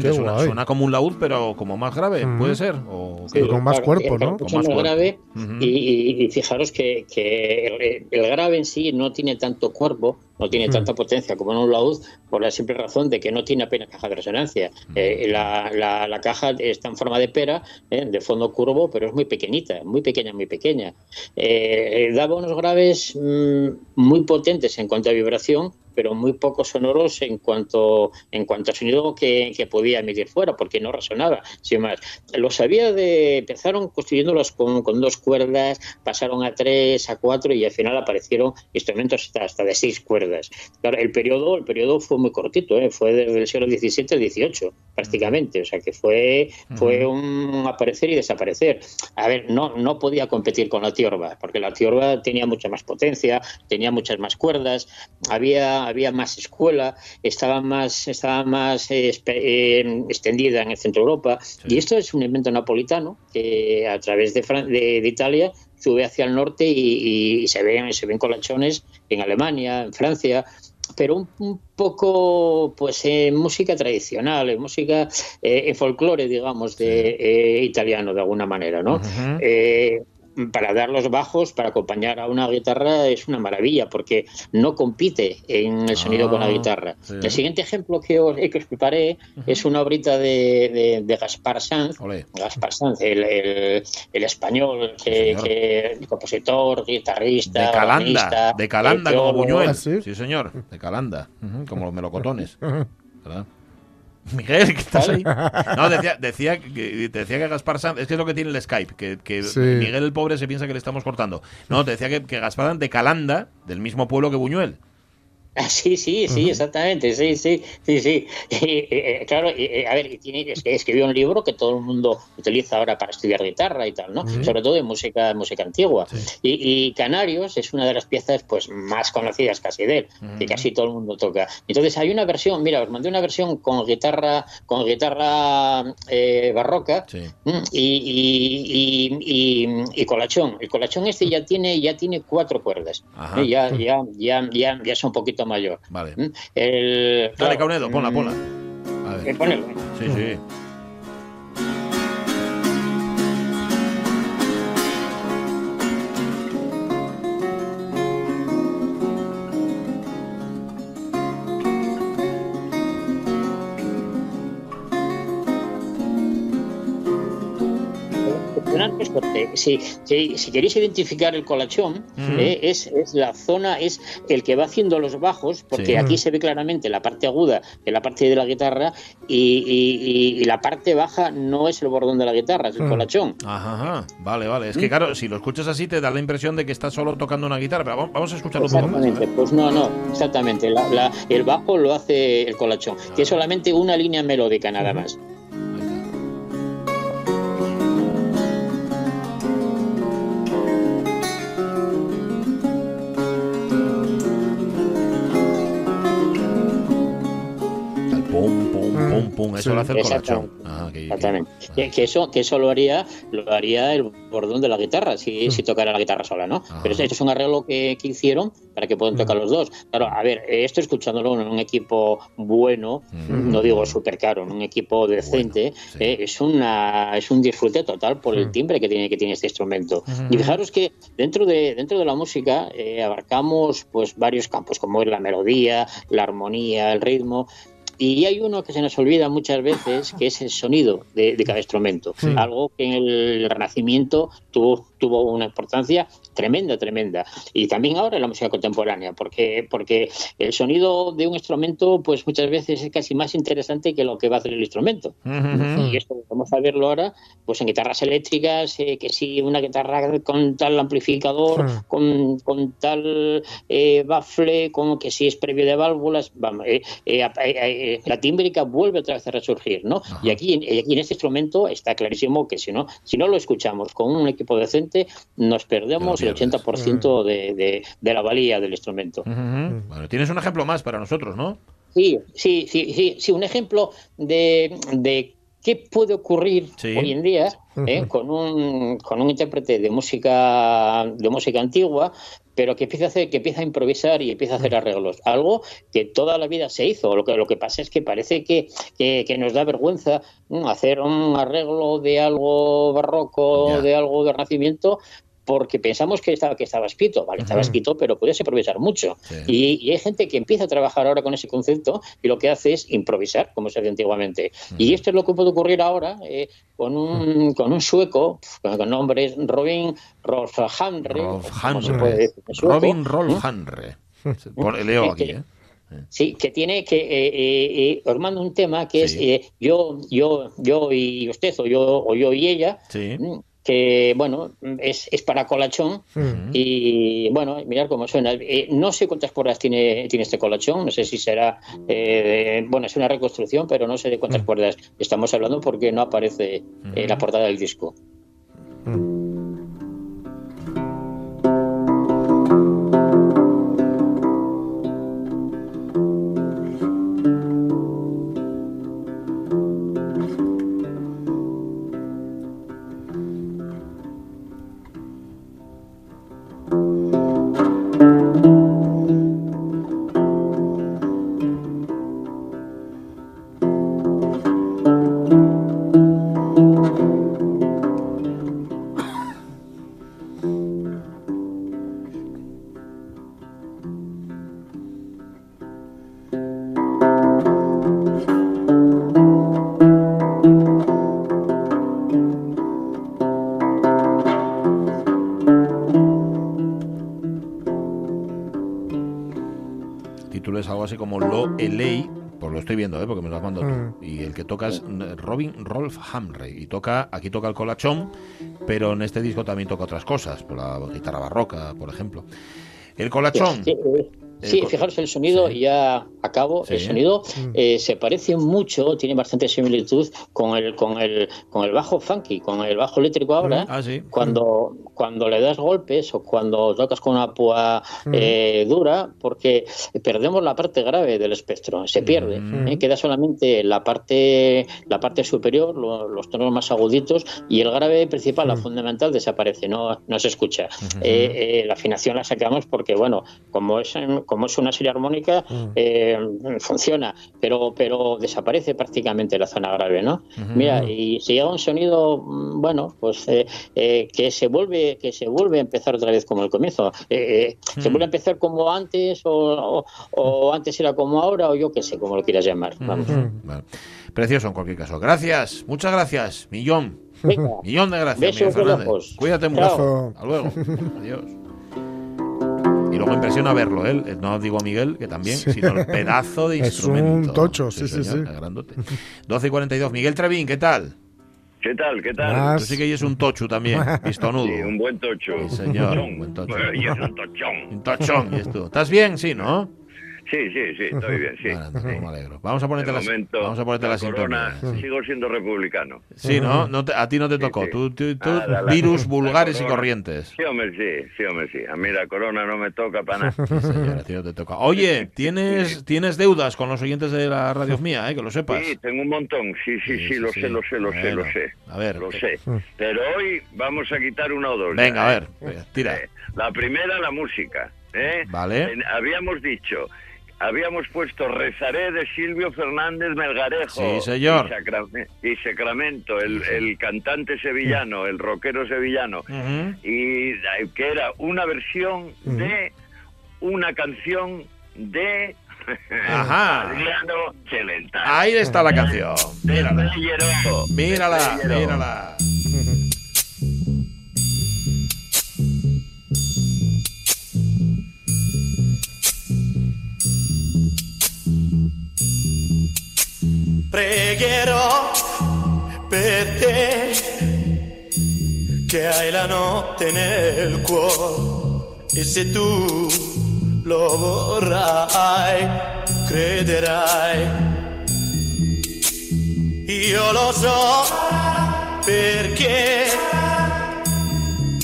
Suena como un laúd, pero como más grave, Ujú. ¿puede ser? O Sí, con más cuerpo, ¿no? Mucho más grave y, y- y fijaros que, que el, el grave en sí no tiene tanto cuerpo, no tiene Mm. tanta potencia como en un laúd por la simple razón de que no tiene apenas caja de resonancia. Eh, la, la- la caja está en forma de pera, eh, de fondo curvo, pero es muy pequeñita, muy pequeña, muy pequeña. Eh, eh, daba unos graves mm, muy potentes en cuanto a vibración, pero muy poco sonoros en cuanto, en cuanto a sonido que, que podía emitir fuera, porque no resonaba, sin más. Los había de, empezaron construyéndolos con, con dos cuerdas, pasaron a tres, a cuatro y al final aparecieron instrumentos hasta, hasta de seis cuerdas. Claro, el periodo, el periodo fue muy cortito, ¿eh? fue desde el siglo XVII al XVIII, prácticamente, o sea que fue, fue un aparecer y desaparecer. A ver, no, no podía competir con la tiorba, porque la tiorba tenía mucha más potencia, tenía muchas más cuerdas, había, había más escuela, estaba más, estaba más eh, eh, extendida en el centro de Europa, y esto es un invento napolitano que a través de, Fran- de, de Italia sube hacia el norte y, y se ven se ven colachones en Alemania, en Francia, pero un, un poco pues en música tradicional, en música eh, en folclore, digamos, de eh, italiano de alguna manera, ¿no? Eh, para dar los bajos, para acompañar a una guitarra es una maravilla porque no compite en el sonido con la Ah, guitarra. sí. El siguiente ejemplo que os, que os preparé es una obrita de, de- de Gaspar Sanz, Gaspar Sanz, el, el- el español, que, que- el compositor, guitarrista, De Calanda, de Calanda como. Buñuel. sí? señor, de Calanda, como los melocotones. ¿verdad? Miguel, ¿qué estás ahí? No, decía, decía, que, decía que Gaspar Sanz, es que es lo que tiene el Skype, que, que Sí. Miguel el pobre se piensa que le estamos cortando. No, te decía que, que Gaspar Sanz de Calanda, del mismo pueblo que Buñuel. Ah, sí, sí, sí, exactamente, sí, sí, sí, sí. Eh, eh, claro, eh, a ver, y tiene, escribió un libro que todo el mundo utiliza ahora para estudiar guitarra y tal, ¿no? Sobre todo de música, música antigua. Y, y Canarios es una de las piezas pues más conocidas casi de él, que casi todo el mundo toca. Entonces hay una versión, mira, os mandé una versión con guitarra, con guitarra eh, barroca y, y, y, colachón. El colachón este ya tiene, ya tiene cuatro cuerdas. ¿eh? Ya, ya, ya, ya, ya es un poquito mayor. Vale. ¿Mm? El, Dale, Caunedo, ponla, mm, ponla. A ver. eh, ponelo. Sí, sí. Porque Si, si, si queréis identificar el colachón, eh, es, es la zona, es el que va haciendo los bajos, porque Sí. aquí se ve claramente la parte aguda de la parte de la guitarra y, y- y- y la parte baja no es el bordón de la guitarra, es el Mm. colachón. Ajá, ajá. Vale, vale. Es que claro, si lo escuchas así te da la impresión de que estás solo tocando una guitarra. Pero vamos- a escucharlo un poco más. Exactamente, ver. pues no, no, exactamente. La- la- el bajo lo hace el colachón, Ah. que es solamente una línea melódica nada más. Pum, pum. Eso Sí. lo hace el colachón. Exactamente. Ah, que- que- Exactamente. Que, que eso, que eso lo haría, lo haría el bordón de la guitarra, si, si tocara la guitarra sola, ¿no? Pero esto es un arreglo que, que hicieron para que puedan tocar los dos. Claro, a ver, esto escuchándolo en un equipo bueno, no digo súper caro, en un equipo decente, eh, es una es un disfrute total por el timbre que tiene que tiene este instrumento. Y fijaros que dentro de dentro de la música eh, abarcamos pues varios campos, como es la melodía, la armonía, el ritmo. Y hay uno que se nos olvida muchas veces, que es el sonido de, de cada instrumento. Sí. Algo que en el Renacimiento tuvo, tuvo una importancia tremenda, tremenda. Y también ahora en la música contemporánea, porque, porque el sonido de un instrumento, pues muchas veces es casi más interesante que lo que va a hacer el instrumento. Y esto vamos a verlo ahora, pues en guitarras eléctricas, eh, que si una guitarra con tal amplificador, Sí. con, con tal eh, bafle, como que si es previo de válvulas, vamos, eh, eh, eh, eh, la tímbrica vuelve otra vez a resurgir, ¿no? Y aquí, en- y aquí en este instrumento está clarísimo que si no, si no lo escuchamos con un equipo decente, nos perdemos el 80% de, de, de la valía del instrumento. Bueno, tienes un ejemplo más para nosotros, ¿no? Sí, sí, sí, sí, sí, un ejemplo de, de qué puede ocurrir Sí. hoy en día ¿eh? Con, un, con un intérprete de música de música antigua, pero que empieza a hacer, que empieza a improvisar y empieza a hacer arreglos. Algo que toda la vida se hizo. Lo que, lo que pasa es que parece que, que, que nos da vergüenza ¿no? hacer un arreglo de algo barroco, de algo de renacimiento, porque pensamos que estaba, que estaba escrito, vale, estaba escrito, pero puedes improvisar mucho. Y, y hay gente que empieza a trabajar ahora con ese concepto y lo que hace es improvisar, como se hacía antiguamente. Y esto es lo que puede ocurrir ahora eh, con, un, con un sueco, con, con nombre es Robin Rolfhandre. ¿cómo se puede decir en sueco? Robin Rolfhandre. Pon- Leo aquí, ¿eh? Sí, que tiene que eh, eh, eh, os mando un tema que es eh, yo, yo, yo y usted o yo o yo y ella. Sí. Mm, que bueno es, es para colachón. Y bueno mirar cómo suena. Eh, no sé cuántas cuerdas tiene tiene este colachón. No sé si será eh, bueno es una reconstrucción pero no sé de cuántas cuerdas estamos hablando porque no aparece en la portada del disco. El Robin Rolf Hamrey. Y toca, aquí toca el colachón, pero en este disco también toca otras cosas, por la guitarra barroca, por ejemplo. El colachón. Co- fijaros el sonido, y ya acabo. Sí. El sonido Mm. eh, se parece mucho, tiene bastante similitud con el, con el, con el bajo funky, con el bajo eléctrico ahora. Mm, ah, sí. Cuando, cuando le das golpes o cuando tocas con una púa Mm. eh, dura, porque perdemos la parte grave del espectro, se pierde. Mm. ¿eh? Queda solamente la parte, la parte superior, lo- los tonos más aguditos, y el grave principal, la fundamental, desaparece, no, no se escucha. Eh, eh, la afinación la sacamos porque, bueno, como es, como es una serie armónica, eh, funciona, pero, pero desaparece prácticamente la zona grave, ¿no? Ujú. Mira, y si llega un sonido, mm, bueno, pues eh, eh, que se vuelve que se vuelve a empezar otra vez como el comienzo. Eh, eh, Se Mm. vuelve a empezar como antes, o, o- o antes era como ahora, o yo qué sé, como lo quieras llamar. Vamos. Vale. Precioso en cualquier caso. Gracias, muchas gracias. Millón. Venga. Millón de gracias, Miguel de Fernández. Cuídate mucho. Hasta luego. Adiós. Y luego impresiona verlo, ¿eh? No digo a Miguel, que también, Sí. sino el pedazo de Es instrumento. un tocho, sí, sí, señor, sí. grandote. 12 y 42. Miguel Trevín, ¿qué tal? ¿Qué tal? ¿Qué tal? Tú sí que es un tocho también, pistonudo. Sí, un buen tocho. Sí, señor. Un buen tocho. Bueno, y es un tochón. Un tochón, y esto. ¿Estás bien? Sí, ¿no? Sí, sí, sí, estoy bien, sí. Bueno, me alegro. Vamos a ponerte De la, momento, vamos a ponerte la, corona, sintonía. sí. sigo siendo republicano. Sí, ¿no? no te- a ti no te tocó. Tú, tú- tú- Nada, la- virus la vulgares y corona. corrientes. Sí, hombre, sí, sí, hombre, sí. A mí la corona no me toca para nada. Sí, señor, a ti no te toca. Oye, tienes, tienes deudas con los oyentes de la radio mía, ¿eh? que lo sepas. Sí, tengo un montón. Sí, sí, sí, lo sé, lo sé, lo sé, lo Bueno, sé. a ver. Lo sé. Pero hoy vamos a quitar una o dos. Venga, ya, a ¿eh? ver, venga, tira. Eh, La primera, la música. ¿eh? Vale. Habíamos dicho, habíamos puesto Rezaré de Silvio Fernández Melgarejo. Sí, señor. Y, Sacra- y Sacramento, el, el cantante sevillano, el rockero sevillano. Y que era una versión de una canción de Ajá. Adriano Celentano. Ahí está la canción. Mírala. Mírala, mírala. Pregherò per te che hai la notte nel cuore e se tu lo vorrai, crederai. Io lo so perché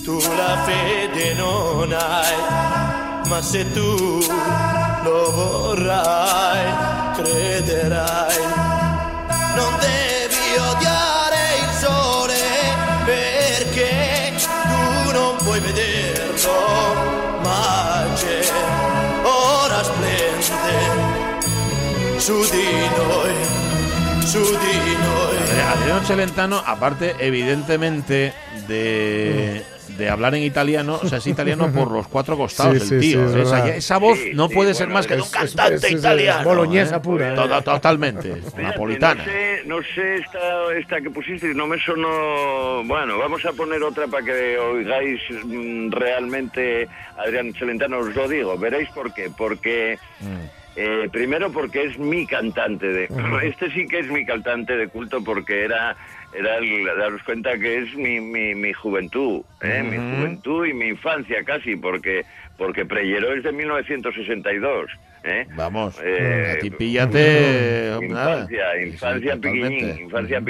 tu la fede non hai, ma se tu lo vorrai, crederai. Non devi odiare il sole perché tu non puoi vederlo, ma c'è, ora splende su di noi, su di noi. Adriano Celentano, aparte, evidentemente, de, de hablar en italiano, o sea, es italiano por los cuatro costados Sí, del tío. sí, esa, verdad. esa voz Sí, no sí, puede ser bueno, más que de un cantante es- es- es italiano. boloñesa ¿eh? pura, ¿eh? Toda- totalmente. Napolitana. No sé, no sé esta, esta que pusisteis, no me sonó... Bueno, vamos a poner otra para que oigáis mm, realmente Adrián Celentano, os lo digo. Veréis por qué. Porque Mm. Eh, primero porque es mi cantante de... Este sí que es mi cantante de culto porque era... Era el, daros cuenta que es mi, mi, mi juventud, ¿eh? mi juventud y mi infancia casi, porque porque Preyero es de 1962. ¿Eh? Vamos, Eh, a ti píllate... nada. Infancia, infancia sí, piquiñín, infancia.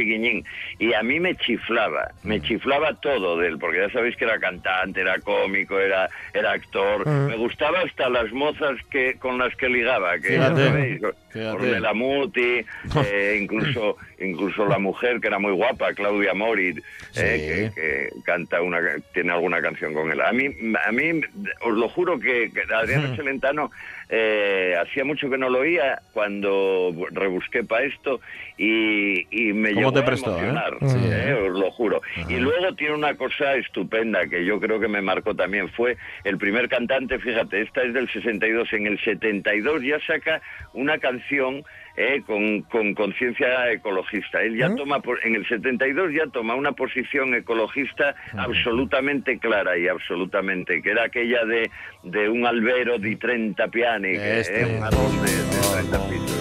Y a mí me chiflaba, me chiflaba todo de él, porque ya sabéis que era cantante, era cómico, era, era actor. Me gustaba hasta las mozas que con las que ligaba, que ya Fíjate, sabéis, fíjate. Ornella Muti, eh, incluso, incluso la mujer que era muy guapa, Claudia Morit, eh, que, que canta una, tiene alguna canción con él. A mí, a mí os lo juro que, que Adriano Celentano eh, hacía mucho que no lo oía cuando rebusqué para esto y, y me ¿Cómo llegó te a eh? emocionar, Sí. eh, os lo juro. Y luego tiene una cosa estupenda que yo creo que me marcó también. Fue el primer cantante, fíjate, esta es del 62, en el 72 ya saca una canción eh, con con conciencia ecologista. Él ya toma, por- en el 72 ya toma una posición ecologista absolutamente clara y absolutamente, que era aquella de, de un albero di 30 piani, que Este. es un árbol de, de 30 pisos.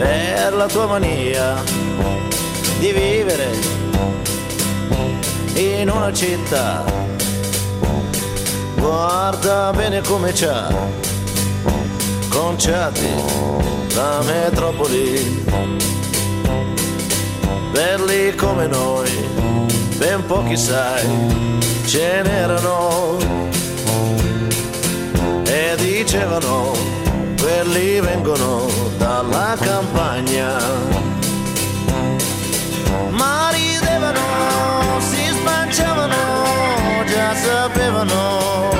eh. per la tua mania di vivere in una città. Guarda bene come c'ha conciati la metropoli. Belli come noi, ben pochi sai, ce n'erano. E dicevano quelli vengono dalla campagna. Ma ridevano si spanciavano già sapevano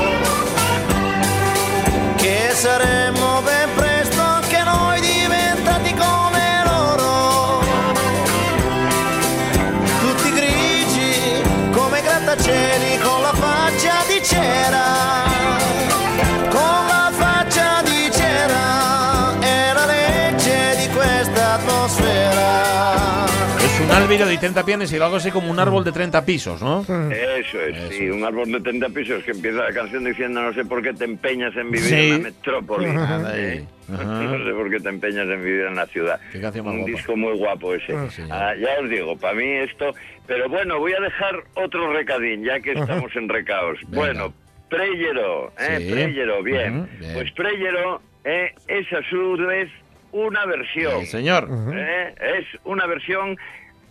30 pianes y algo así como un árbol de 30 pisos, ¿no? Eso es, sí, un árbol de 30 pisos que empieza la canción diciendo no sé por qué te empeñas en vivir Sí. en la metrópoli. Ajá. ¿eh? Ajá. No sé por qué te empeñas en vivir en la ciudad. Un guapa. disco muy guapo ese. Ah, señor. Ah, ya os digo, para mí esto... Pero bueno, voy a dejar otro recadín, ya que estamos en recaos. Bueno, Preyero, ¿eh? Sí. Preyero, bien. Ujú, bien. Pues Preyero eh, es a su vez una versión. Sí, señor. ¿eh? Es una versión...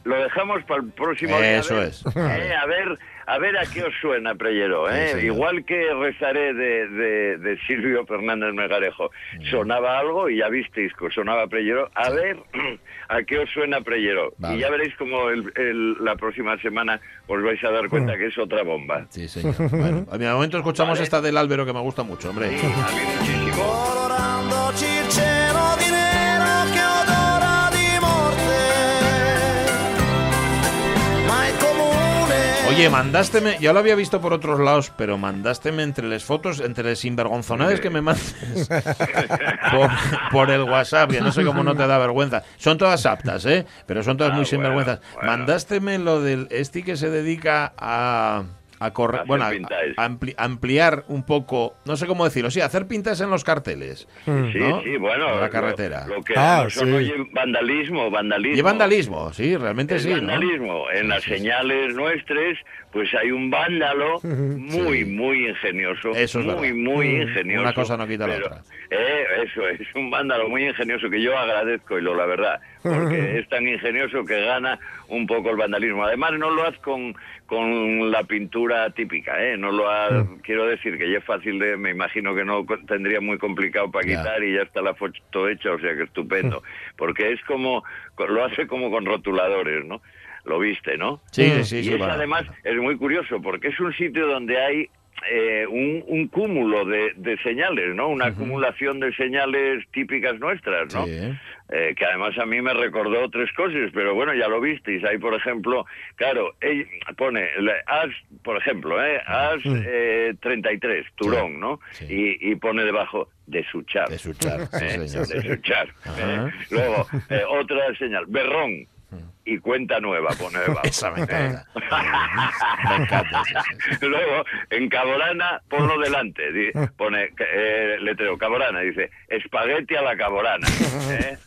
Lo dejamos para el próximo día. Eso a ver, es. eh, a ver, a ver a qué os suena, Preyero. ¿eh? Sí. Igual que rezaré de, de- de Silvio Fernández Megarejo. Sonaba algo y ya visteis que sonaba Preyero. A ver a qué os suena Preyero. Vale. Y ya veréis como el- el- la próxima semana os vais a dar cuenta que es otra bomba. Sí, señor. Bueno, a mí de momento escuchamos Vale. esta del Álvaro que me gusta mucho, hombre. colorandoci il cielo di Oye, mandásteme, ya lo había visto por otros lados, pero mandásteme entre las fotos, entre las sinvergonzonades que me mandes por, por el WhatsApp, que no sé cómo no te da vergüenza. Son todas aptas, ¿eh? Pero son todas Ah, muy bueno, sinvergüenzas. bueno. Mandásteme lo del este que se dedica a a correr, bueno, a, pintaes. a ampli- ampliar un poco, no sé cómo decirlo, sí, hacer pintas en los carteles. Sí, ¿no? sí, bueno. De la lo- carretera. Lo, que Ah, son sí. oye, vandalismo, vandalismo. Y vandalismo, sí, realmente El sí, ¿no? vandalismo. En las señales nuestras, pues hay un vándalo muy, muy ingenioso. Eso es muy, verdad. muy Mm. ingenioso. Una cosa no quita la otra. eh, eso es, un vándalo muy ingenioso que yo agradezco, y lo la verdad, porque es tan ingenioso que gana un poco el vandalismo. Además, no lo hace con, con la pintura típica, ¿eh? No lo ha, quiero decir que ya es fácil de, me imagino que no tendría muy complicado para quitar y ya está la foto hecha, o sea que estupendo. Porque es como, lo hace como con rotuladores, ¿no? Lo viste, ¿no? Sí, sí, sí, Y sí, es además, es muy curioso, porque es un sitio donde hay eh, un, un cúmulo de, de señales, ¿no? Una acumulación de señales típicas nuestras, ¿no? Eh, que además a mí me recordó tres cosas, pero bueno, ya lo visteis. Hay, por ejemplo, claro, ell- pone, as, por ejemplo, ¿eh? as eh, 33, Turón, ¿no? Y, y pone debajo, de suchar. De suchar, sí, ¿eh? De suchar. Ajá. ¿eh? Luego, eh, otra señal, berrón. Y cuenta nueva pone debajo. Esa me encanta. ¿Eh? Me encanta. sí, sí, sí. Luego, en Caborana, ponlo delante. Pone eh, letrero Caborana, dice espagueti a la Caborana. ¿eh?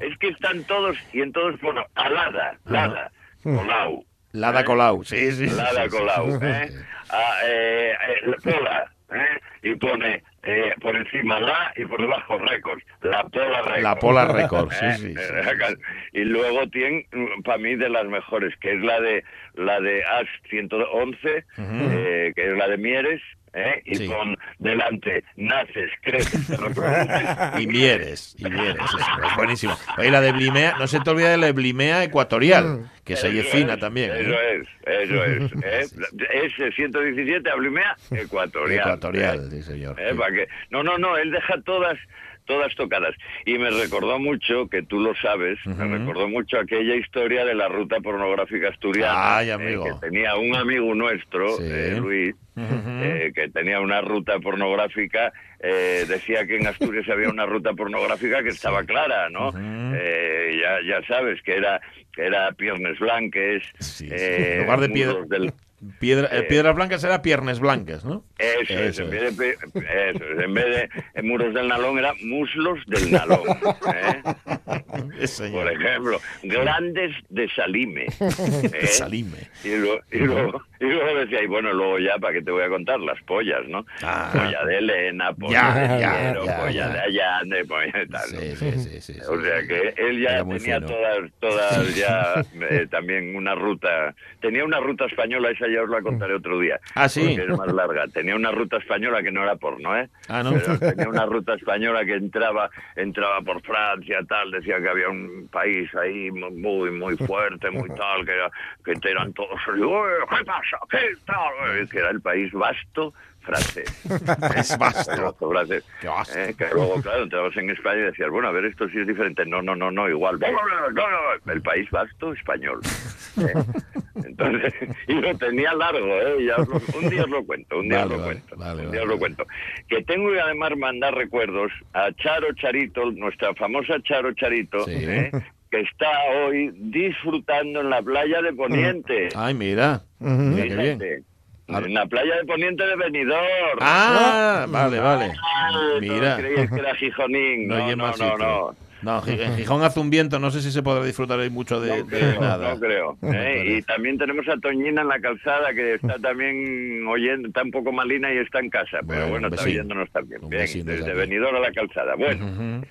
Es que están todos, y en todos pone alada, lada, colau. Lada Colau, sí, sí. Lada Colau, ¿eh? Ah, eh, eh, Pola, ¿eh? Y pone eh, por encima la y por debajo récords. La Pola Records. La Pola Records, sí, ¿eh? sí, sí, Eh, Y luego tiene, para mí, de las mejores, que es la de la de AS 111, eh, que es la de Mieres, ¿eh? y Sí. con delante naces, creces, te reproduces. Y Mieres, y Mieres, es, es buenísimo. Oye, la de Blimea, no se te olvide de la Blimea ecuatorial, que se Eso fina es, también. ¿eh? Eso es, eso es. ¿eh? Ese 117 Ablimea ecuatorial. Ecuatorial, sí, señor. ¿eh? ¿Para? No, no, no, él deja todas todas tocadas. Y me recordó mucho, que tú lo sabes, me recordó mucho aquella historia de la ruta pornográfica asturiana. Ay, eh, amigo. que tenía un amigo nuestro, Sí. eh, Luis, eh, que tenía una ruta pornográfica, eh, decía que en Asturias había una ruta pornográfica que estaba clara, ¿no? Eh, ya, ya sabes, que era, que era Piernes Blanques, eh, En lugar de piedra, del- piedra, eh, eh, piedras blancas era piernas blancas, ¿no? Eso, es, Eso en es. vez de, eso es, en vez de en muros del nalón era muslos del nalón. ¿eh? Por ejemplo, grandes de Salime. ¿eh? Salime. Y, luego, y luego decía, y bueno, luego ya, ¿para qué te voy a contar? Las pollas, ¿no? Polla de Elena, polla Ah. Ya, de Piero, polla de Allande, polla de tal. ¿no? Sí, sí, sí, sí, O sea que él ya tenía fino. todas, todas ya eh, también una ruta, tenía una ruta española, esa ya os la contaré otro día. Ah, ¿sí? Porque es más larga. Tenía una ruta española que no era porno, ¿eh? Ah, ¿no? Pero tenía una ruta española que entraba, entraba por Francia, tal, decía que había un país ahí muy, muy fuerte, muy tal, que, era- que eran todos, "Uy, ¿qué pasa? Que era el país vasto francés. Es vasto. francés. Qué vasto. Eh, que luego, claro, entrabas en España y decías, bueno, a ver, esto sí es diferente. No, no, no, no, igual. El país vasto español. Eh, Entonces, y lo tenía largo, ¿eh? Ya os lo- un día os lo cuento, un día Vale, os lo vale, cuento. vale, un día os lo cuento. Que tengo que además mandar recuerdos a Charo Charito, nuestra famosa Charo Charito, ¿eh? Que está hoy disfrutando en la playa de Poniente. Ay, mira. Mira qué bien. En la playa de Poniente de Benidorm. Ah, vale, vale. Ah, Mira. todos creíais que era Gijonín. No, No, no, no, no. No, en Gijón hace un viento, no sé si se podrá disfrutar ahí mucho de, No de creo, nada. no creo. ¿eh? Y también tenemos a Toñina en la calzada, que está también oyendo, está un poco malina y está en casa, pero Bueno, bueno, está oyéndonos también. Bien, desde. Benidorm a la calzada. Bueno,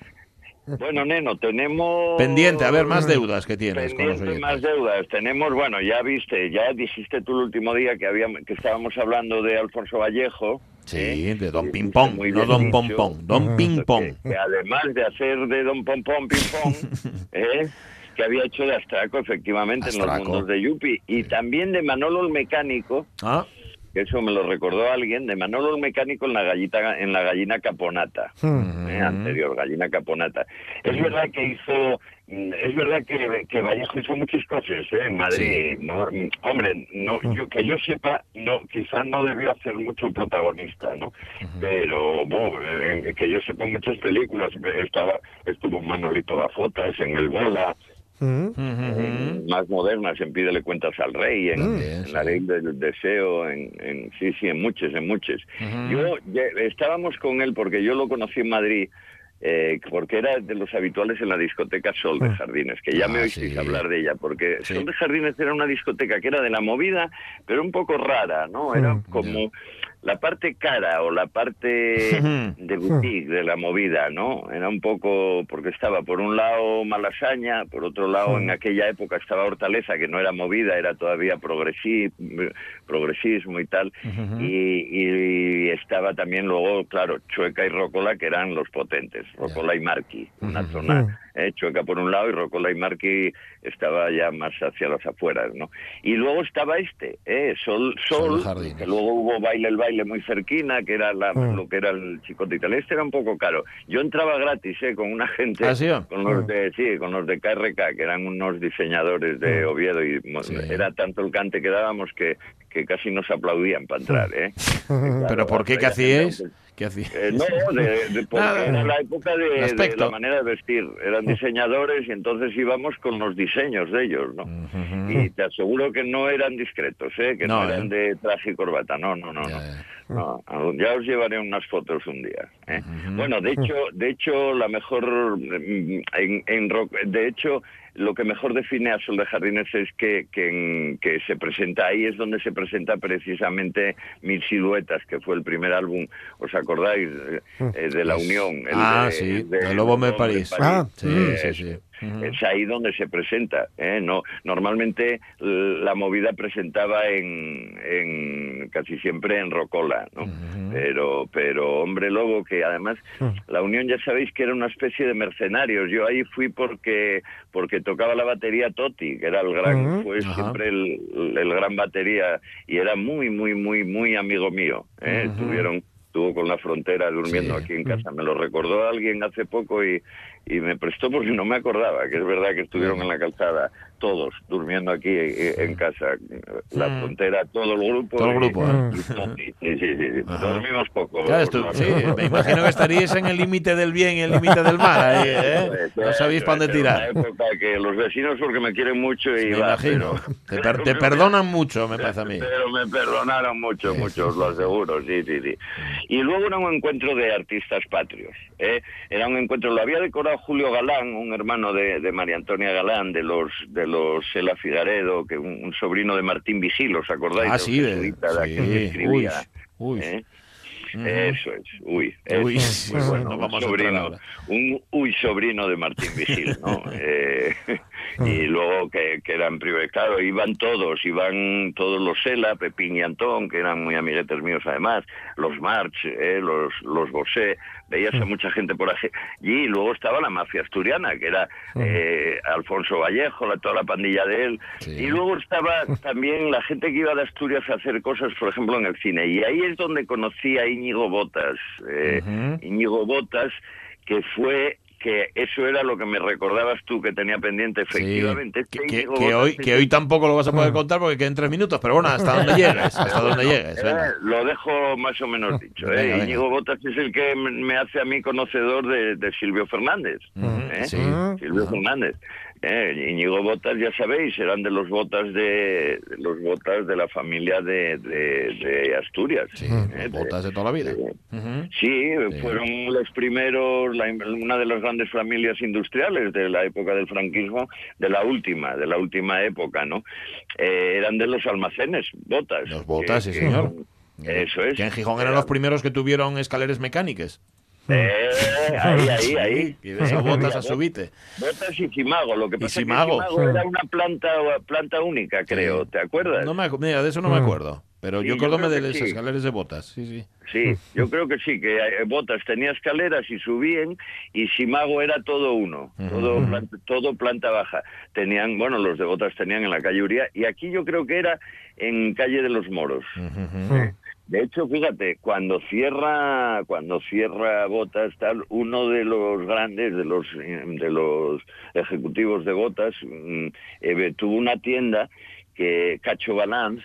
bueno, Neno, tenemos... Pendiente, a ver, más deudas que tienes con los Pendiente más deudas. Tenemos, bueno, ya viste, ya dijiste tú el último día que habíamos, que estábamos hablando de Alfonso Vallejo. Sí, de Don Ping Pong, no bien Don. Pom Pom, Don Ping Pong. Que además de hacer de Don Pom Pom Ping Pong, ¿eh? que había hecho de Astraco, efectivamente, en los Astraco. mundos de Yupi. Y también de Manolo el Mecánico, Ah, que eso me lo recordó alguien, de Manolo el Mecánico en la gallita, en la gallina caponata. ¿eh? anterior, gallina caponata. Es verdad que hizo, mm, es verdad que, que Vallejo hizo muchas cosas ¿eh? en Madrid. ¿no? Mm, Hombre, no, yo, que yo sepa, no, quizás no debió hacer mucho protagonista, ¿no? Pero, bueno, eh, que yo sepa muchas películas, estaba, estuvo Manolito Gafotas en El Bola, en más modernas, en Pídele cuentas al rey, en, en la ley del deseo, en, en- sí, sí, en muchas, en muchas. Yo ya- estábamos con él porque yo lo conocí en Madrid. eh, porque era de los habituales en la discoteca Sol de Jardines, que ya me Ah, oísteis sí. hablar de ella, porque Sol de Jardines era una discoteca que era de la movida, pero un poco rara, ¿no? Era como la parte cara o la parte de boutique de la movida, ¿no? Era un poco, porque estaba por un lado Malasaña, por otro lado en aquella época estaba Hortaleza, que no era movida, era todavía progresi- progresismo y tal, y, y estaba también luego, claro, Chueca y Rocola, que eran los potentes, Rocola y Marqui, una zona eh, Chueca por un lado y Rocola y Marqui estaba ya más hacia las afueras, ¿no? Y luego estaba este, eh, Sol, Sol Sol, que luego hubo Baile el Baile muy cerquina, que era la- lo que era el Chicote y tal. Este era un poco caro. Yo entraba gratis, eh, con una gente, ¿Ah, sí? con los de, sí, con los de KRK, que eran unos diseñadores de Oviedo, y mo- era tanto el cante que dábamos que, que casi nos aplaudían para entrar, ¿eh? ¿Pero por qué? ¿Qué aquella gente, hacíais? ¿Qué hacía? Eh, no, de, de- porque Nada. era la época de, la manera de vestir. Eran diseñadores y entonces íbamos con los diseños de ellos, ¿no? Y te aseguro que no eran discretos, ¿eh? Que no, No, eran de traje y corbata. No, no, no. no. No, ya os llevaré unas fotos un día. ¿eh? Bueno, de hecho, de hecho, la mejor mm, en, en rock, de hecho, lo que mejor define a Sol de Jardines es que, que, en- que se presenta ahí es donde se presenta precisamente Mil Siluetas, que fue el primer álbum, ¿os acordáis? Eh, eh, de la Unión. el ah, de- sí, de el Lobo de Lobo de París. París. sí, Eh, sí, sí. Es ahí donde se presenta. ¿eh? No, normalmente l- la movida presentaba en, en casi siempre en Rocola, ¿no? Pero, pero hombre lobo que además la Unión ya sabéis que era una especie de mercenarios. Yo ahí fui porque porque tocaba la batería Totti, que era el gran, Ujú. fue siempre el, el gran batería y era muy muy muy muy amigo mío. ¿eh? Tuvieron estuvo con la frontera durmiendo aquí en casa. Me lo recordó alguien hace poco y, y me prestó porque no me acordaba, que es verdad que estuvieron en la calzada todos durmiendo aquí eh, en casa. La Mm. frontera, todo el grupo. Todo el grupo, ¿eh? Sí, sí, sí. Dormimos poco. Me imagino que estaríais en el límite del bien y el límite del mal. Ahí, ¿eh? No sabéis para dónde tirar. que los vecinos porque me quieren mucho y Me imagino. Te, per- te perdonan mucho, me parece a mí. pero me perdonaron mucho, mucho, os lo aseguro, sí, sí, sí. Y luego era un encuentro de artistas patrios, ¿eh? Era un encuentro, lo había decorado Julio Galán, un hermano de, de María Antonia Galán, de los de los Sela Figaredo, que un, un sobrino de Martín Vigil, ¿os acordáis? Ah, sí, de- aquel que sí, escribía, uy, uy. ¿eh? Eso es, uy, eso Uy, es sí, bueno, no vamos entrar sobrino, un uy sobrino de Martín Vigil, ¿no? Eh, y luego que, que eran privados, claro, iban todos, iban todos los Sela, Pepín y Antón, que eran muy amiguetes míos además, los March, eh, los, los Bosé, veías a mucha gente por allí, y luego estaba la mafia asturiana, que era eh, Alfonso Vallejo, la, toda la pandilla de él, y luego estaba también la gente que iba de Asturias a hacer cosas, por ejemplo, en el cine, y ahí es donde conocí a Íñigo Botas, eh, Íñigo Botas, que fue que eso era lo que me recordabas tú que tenía pendiente efectivamente este Que, que hoy, que hoy tampoco lo vas a poder contar porque quedan tres minutos, pero bueno, hasta donde llegues, hasta donde llegues. venga. eh, lo dejo más o menos dicho. Venga, eh. venga. Íñigo Botas es el que me hace a mí conocedor de, de Silvio Fernández. ¿eh? sí. Silvio Fernández. Eh, Íñigo Botas, ya sabéis, eran de los botas de, de los botas de la familia de, de, de Asturias. eh, de- Botas de toda la vida. Sí, fueron los primeros, la- una de las grandes familias industriales de la época del franquismo, de la última, de la última época, ¿no? Eh, eran de los almacenes, botas. Los Botas, sí, señor. Eso es. Que en Gijón eran los primeros que tuvieron escaleras mecánicas. Eh, ahí, ahí, ahí. y ves a botas a subite. Botas y Simago. Lo que pasa Simago. es que Simago era una planta, planta única, creo. ¿Te acuerdas? No me, mira, de eso no me acuerdo. Pero Sí, yo acuérdame de las sí. escaleras de botas. Sí, sí. Sí, yo creo que sí, que eh, Botas tenía escaleras y subían y Simago era todo uno, todo, planta, todo planta baja. Tenían, bueno, los de Botas tenían en la calle Uría y aquí yo creo que era en calle de los Moros. Eh, De hecho, fíjate, cuando cierra, cuando cierra Botas, tal, uno de los grandes, de los, eh, de los ejecutivos de Botas, mm, eh, tuvo una tienda que Cacho Balance,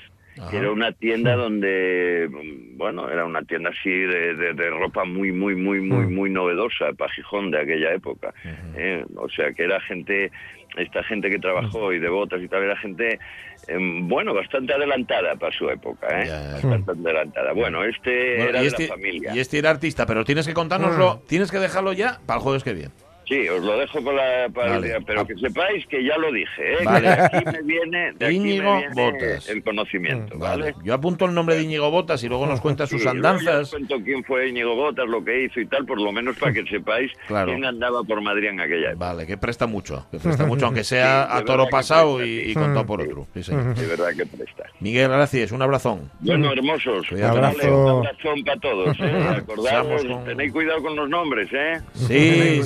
que era una tienda donde, mm, bueno, era una tienda así de, de- de ropa muy, muy, muy, muy, muy novedosa para Gijón de aquella época. ¿eh? O sea, que era gente, esta gente que trabajó y de botas y tal, era gente, em, bueno, bastante adelantada para su época, ¿eh? Bastante adelantada. Bueno, este Bueno, era y, de este, la familia. y este era artista, pero tienes que contárnoslo, tienes que dejarlo ya para el jueves que viene. Sí, os lo dejo para, para el Vale. día, pero que sepáis que ya lo dije, ¿eh? que Vale. de aquí me viene, de aquí me viene Botas. el conocimiento, ¿vale? Vale. Yo apunto el nombre de Íñigo Botas y luego nos cuenta sus Sí, andanzas. cuento quién fue Íñigo Botas, lo que hizo y tal, por lo menos para que sepáis Claro. quién andaba por Madrid en aquella época. Vale, que presta mucho, que presta mucho, aunque sea Sí, a toro que pasado presta, y, sí. y contado por otro. Sí, señor. De verdad que presta. Miguel, gracias, un abrazón. Bueno, hermosos, vale, Abrazo. un abrazón para todos, ¿eh? Acordaos, con- tenéis cuidado con los nombres, ¿eh? Sí,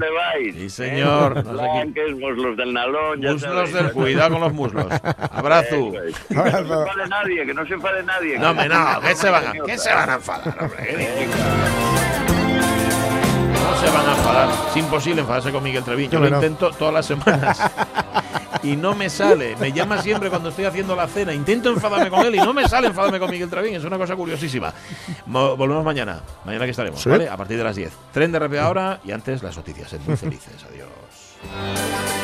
Dónde vais. Sí, señor. ¿eh? No sé qué- Blanques, muslos del nalón, ya Muslos sabéis. del cuidado con los muslos. Abrazo. Es. Que no se enfade nadie, que no se enfade nadie. No, hombre, no, que ¿qué se van a, qué se van a enfadar, hombre? No se van a enfadar. Es imposible enfadarse con Miguel Treviño. Yo lo no. intento todas las semanas. y no me sale. Me llama siempre cuando estoy haciendo la cena. Intento enfadarme con él y no me sale enfadarme con Miguel Travín. Es una cosa curiosísima. Mo- volvemos mañana. Mañana que estaremos, Sí. ¿vale? A partir de las 10. Tren de RP ahora y antes las noticias. Sed muy felices. Adiós.